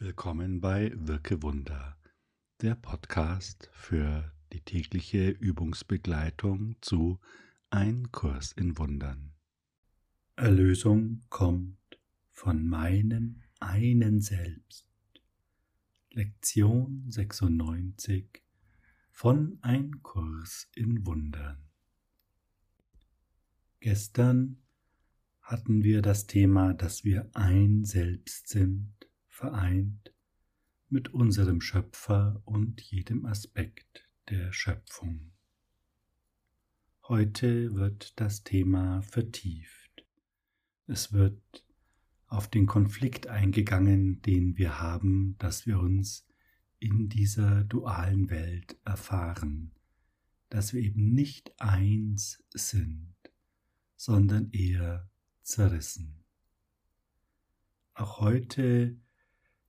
Willkommen bei Wirke Wunder, der Podcast für die tägliche Übungsbegleitung zu Ein Kurs in Wundern. Erlösung kommt von meinem einen Selbst. Lektion 96 von Ein Kurs in Wundern. Gestern hatten wir das Thema, dass wir ein Selbst sind vereint mit unserem Schöpfer und jedem Aspekt der Schöpfung. Heute wird das Thema vertieft. Es wird auf den Konflikt eingegangen, den wir haben, dass wir uns in dieser dualen Welt erfahren, dass wir eben nicht eins sind, sondern eher zerrissen. Auch heute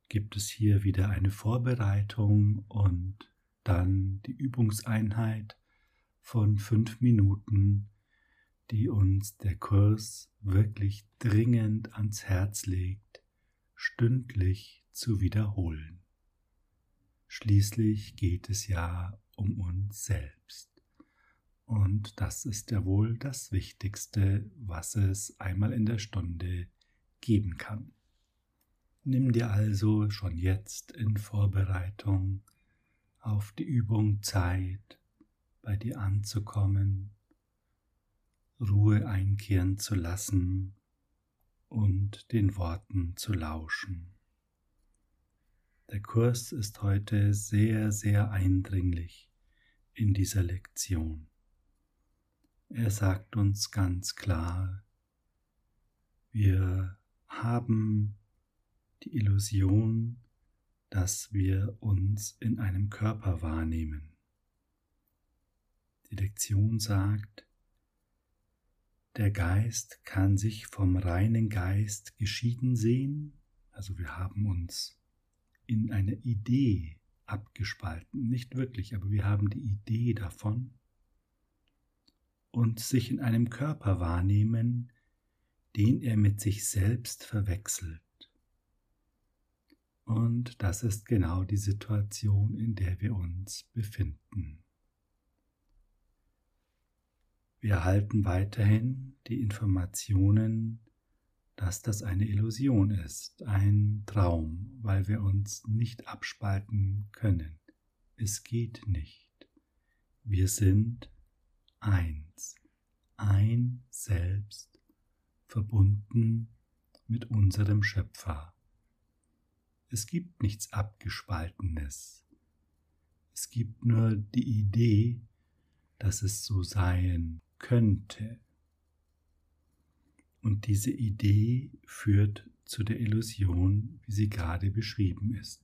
gibt es hier wieder eine Vorbereitung und dann die Übungseinheit von fünf Minuten, die uns der Kurs wirklich dringend ans Herz legt, stündlich zu wiederholen. Schließlich geht es ja um uns selbst. Und das ist ja wohl das Wichtigste, was es einmal in der Stunde geben kann. Nimm dir also schon jetzt in Vorbereitung auf die Übung Zeit, bei dir anzukommen, Ruhe einkehren zu lassen und den Worten zu lauschen. Der Kurs ist heute sehr, sehr eindringlich in dieser Lektion. Er sagt uns ganz klar, wir haben die Illusion, dass wir uns in einem Körper wahrnehmen. Die Lektion sagt, der Geist kann sich vom reinen Geist geschieden sehen, also wir haben uns in einer Idee abgespalten, nicht wirklich, aber wir haben die Idee davon und sich in einem Körper wahrnehmen, den er mit sich selbst verwechselt. Und das ist genau die Situation, in der wir uns befinden. Wir erhalten weiterhin die Informationen, dass das eine Illusion ist, ein Traum, weil wir uns nicht abspalten können. Es geht nicht. Wir sind eins, ein Selbst, verbunden mit unserem Schöpfer. Es gibt nichts Abgespaltenes. Es gibt nur die Idee, dass es so sein könnte. Und diese Idee führt zu der Illusion, wie sie gerade beschrieben ist.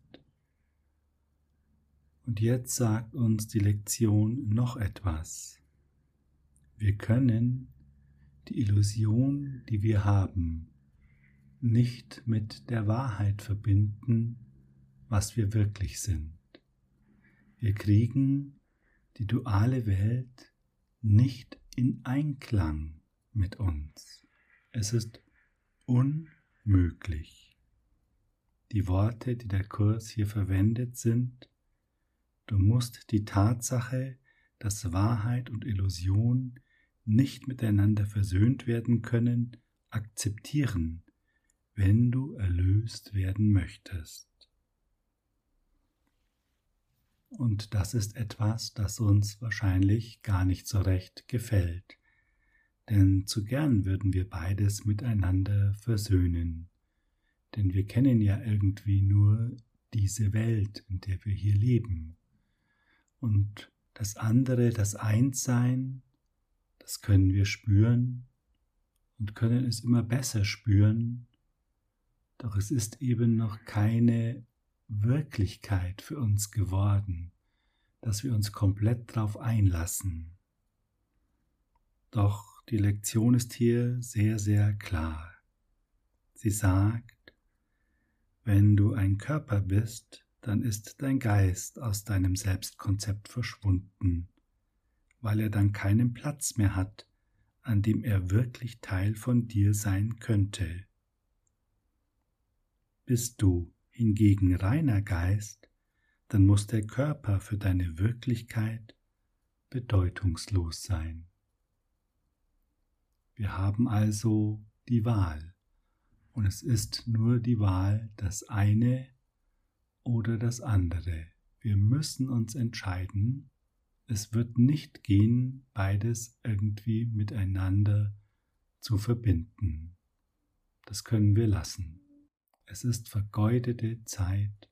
Und jetzt sagt uns die Lektion noch etwas. Wir können die Illusion, die wir haben, nicht mit der Wahrheit verbinden, was wir wirklich sind. Wir kriegen die duale Welt nicht in Einklang mit uns. Es ist unmöglich. Die Worte, die der Kurs hier verwendet, sind, du musst die Tatsache, dass Wahrheit und Illusion nicht miteinander versöhnt werden können, akzeptieren wenn du erlöst werden möchtest. Und das ist etwas, das uns wahrscheinlich gar nicht so recht gefällt, denn zu gern würden wir beides miteinander versöhnen, denn wir kennen ja irgendwie nur diese Welt, in der wir hier leben. Und das andere, das Einssein, das können wir spüren und können es immer besser spüren, doch es ist eben noch keine Wirklichkeit für uns geworden, dass wir uns komplett darauf einlassen. Doch die Lektion ist hier sehr, sehr klar. Sie sagt, wenn du ein Körper bist, dann ist dein Geist aus deinem Selbstkonzept verschwunden, weil er dann keinen Platz mehr hat, an dem er wirklich Teil von dir sein könnte bist du hingegen reiner Geist, dann muss der Körper für deine Wirklichkeit bedeutungslos sein. Wir haben also die Wahl und es ist nur die Wahl das eine oder das andere. Wir müssen uns entscheiden. Es wird nicht gehen, beides irgendwie miteinander zu verbinden. Das können wir lassen. Es ist vergeudete Zeit,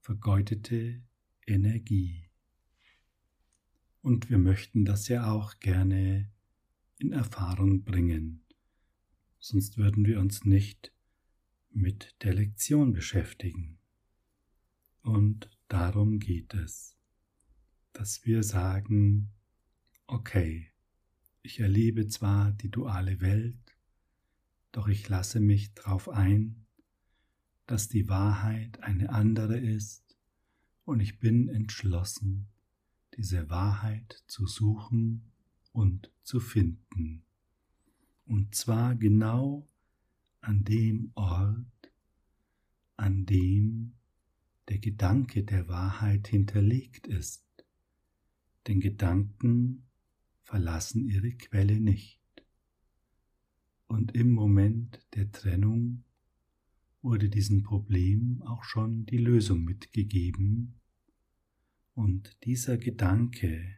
vergeudete Energie. Und wir möchten das ja auch gerne in Erfahrung bringen, sonst würden wir uns nicht mit der Lektion beschäftigen. Und darum geht es, dass wir sagen, okay, ich erlebe zwar die duale Welt, doch ich lasse mich darauf ein, dass die Wahrheit eine andere ist und ich bin entschlossen, diese Wahrheit zu suchen und zu finden. Und zwar genau an dem Ort, an dem der Gedanke der Wahrheit hinterlegt ist. Denn Gedanken verlassen ihre Quelle nicht. Und im Moment der Trennung wurde diesem Problem auch schon die Lösung mitgegeben. Und dieser Gedanke,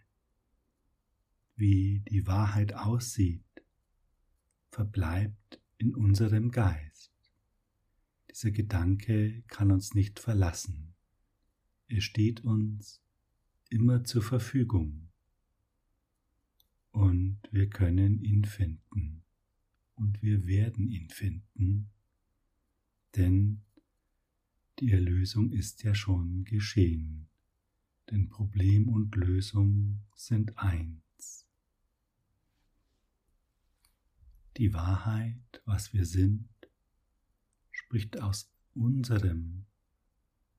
wie die Wahrheit aussieht, verbleibt in unserem Geist. Dieser Gedanke kann uns nicht verlassen. Er steht uns immer zur Verfügung. Und wir können ihn finden. Und wir werden ihn finden denn die Erlösung ist ja schon geschehen, denn Problem und Lösung sind eins. Die Wahrheit, was wir sind, spricht aus unserem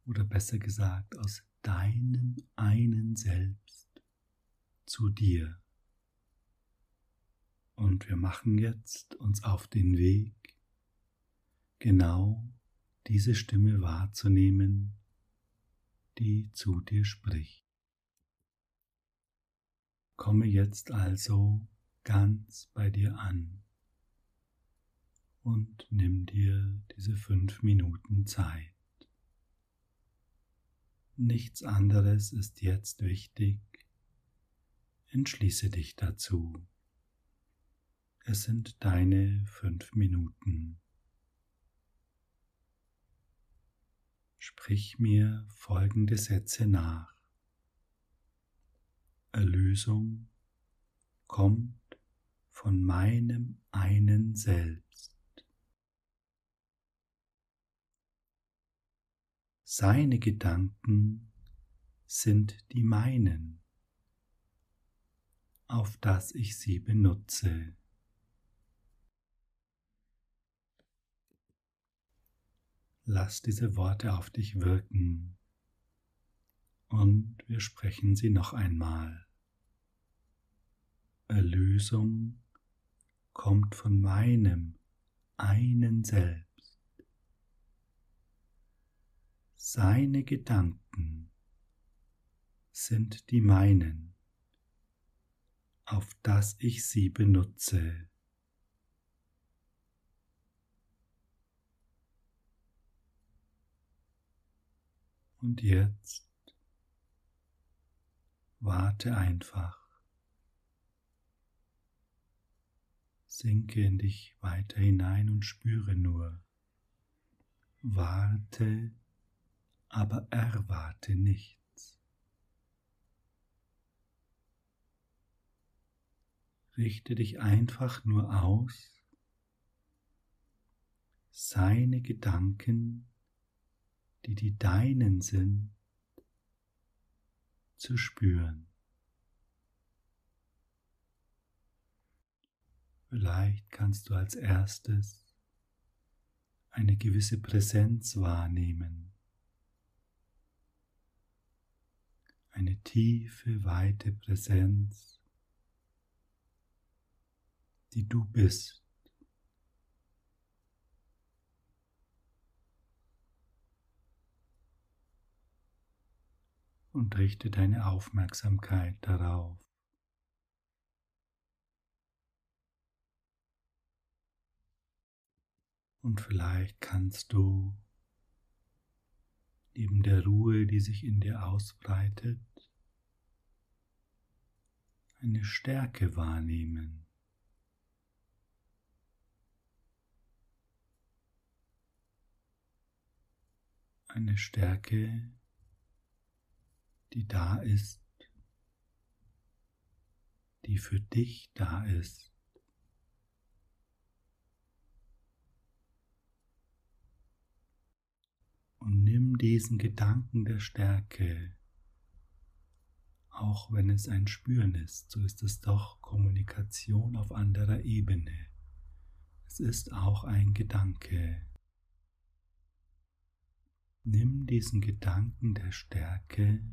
oder besser gesagt aus deinem einen Selbst zu dir. Und wir machen jetzt uns auf den Weg genau diese Stimme wahrzunehmen, die zu dir spricht. Komme jetzt also ganz bei dir an und nimm dir diese fünf Minuten Zeit. Nichts anderes ist jetzt wichtig. Entschließe dich dazu. Es sind deine fünf Minuten. Sprich mir folgende Sätze nach. Erlösung kommt von meinem einen Selbst. Seine Gedanken sind die meinen, auf dass ich sie benutze. Lass diese Worte auf dich wirken und wir sprechen sie noch einmal. Erlösung kommt von meinem einen Selbst. Seine Gedanken sind die meinen, auf dass ich sie benutze. Und jetzt warte einfach. Sinke in dich weiter hinein und spüre nur. Warte, aber erwarte nichts. Richte dich einfach nur aus, seine Gedanken die die deinen sind, zu spüren. Vielleicht kannst du als erstes eine gewisse Präsenz wahrnehmen. Eine tiefe, weite Präsenz, die du bist. Und richte deine Aufmerksamkeit darauf. Und vielleicht kannst du neben der Ruhe, die sich in dir ausbreitet, eine Stärke wahrnehmen. Eine Stärke, die da ist, die für dich da ist. Und nimm diesen Gedanken der Stärke, auch wenn es ein Spüren ist, so ist es doch Kommunikation auf anderer Ebene. Es ist auch ein Gedanke. Nimm diesen Gedanken der Stärke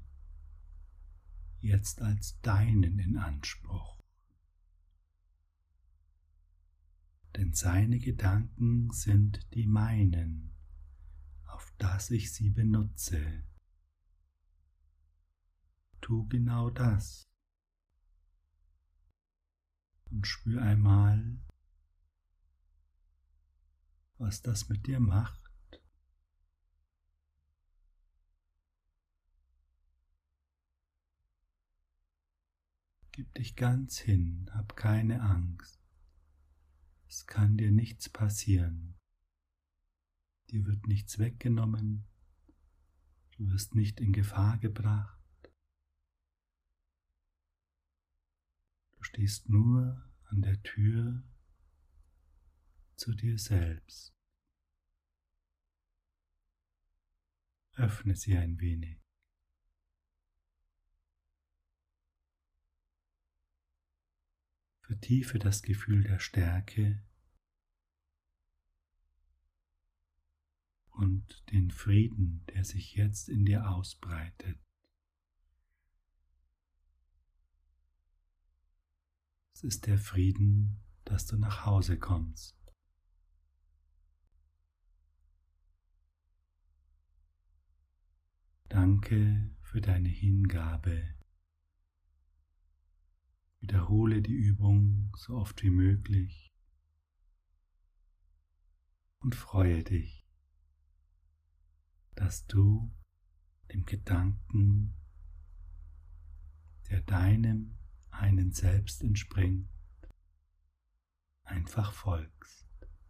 jetzt als deinen in Anspruch. Denn seine Gedanken sind die meinen, auf dass ich sie benutze. Tu genau das und spür einmal, was das mit dir macht. Gib dich ganz hin, hab keine Angst. Es kann dir nichts passieren. Dir wird nichts weggenommen. Du wirst nicht in Gefahr gebracht. Du stehst nur an der Tür zu dir selbst. Öffne sie ein wenig. Vertiefe das Gefühl der Stärke und den Frieden, der sich jetzt in dir ausbreitet. Es ist der Frieden, dass du nach Hause kommst. Danke für deine Hingabe. Wiederhole die Übung so oft wie möglich und freue dich, dass du dem Gedanken, der deinem einen selbst entspringt, einfach folgst.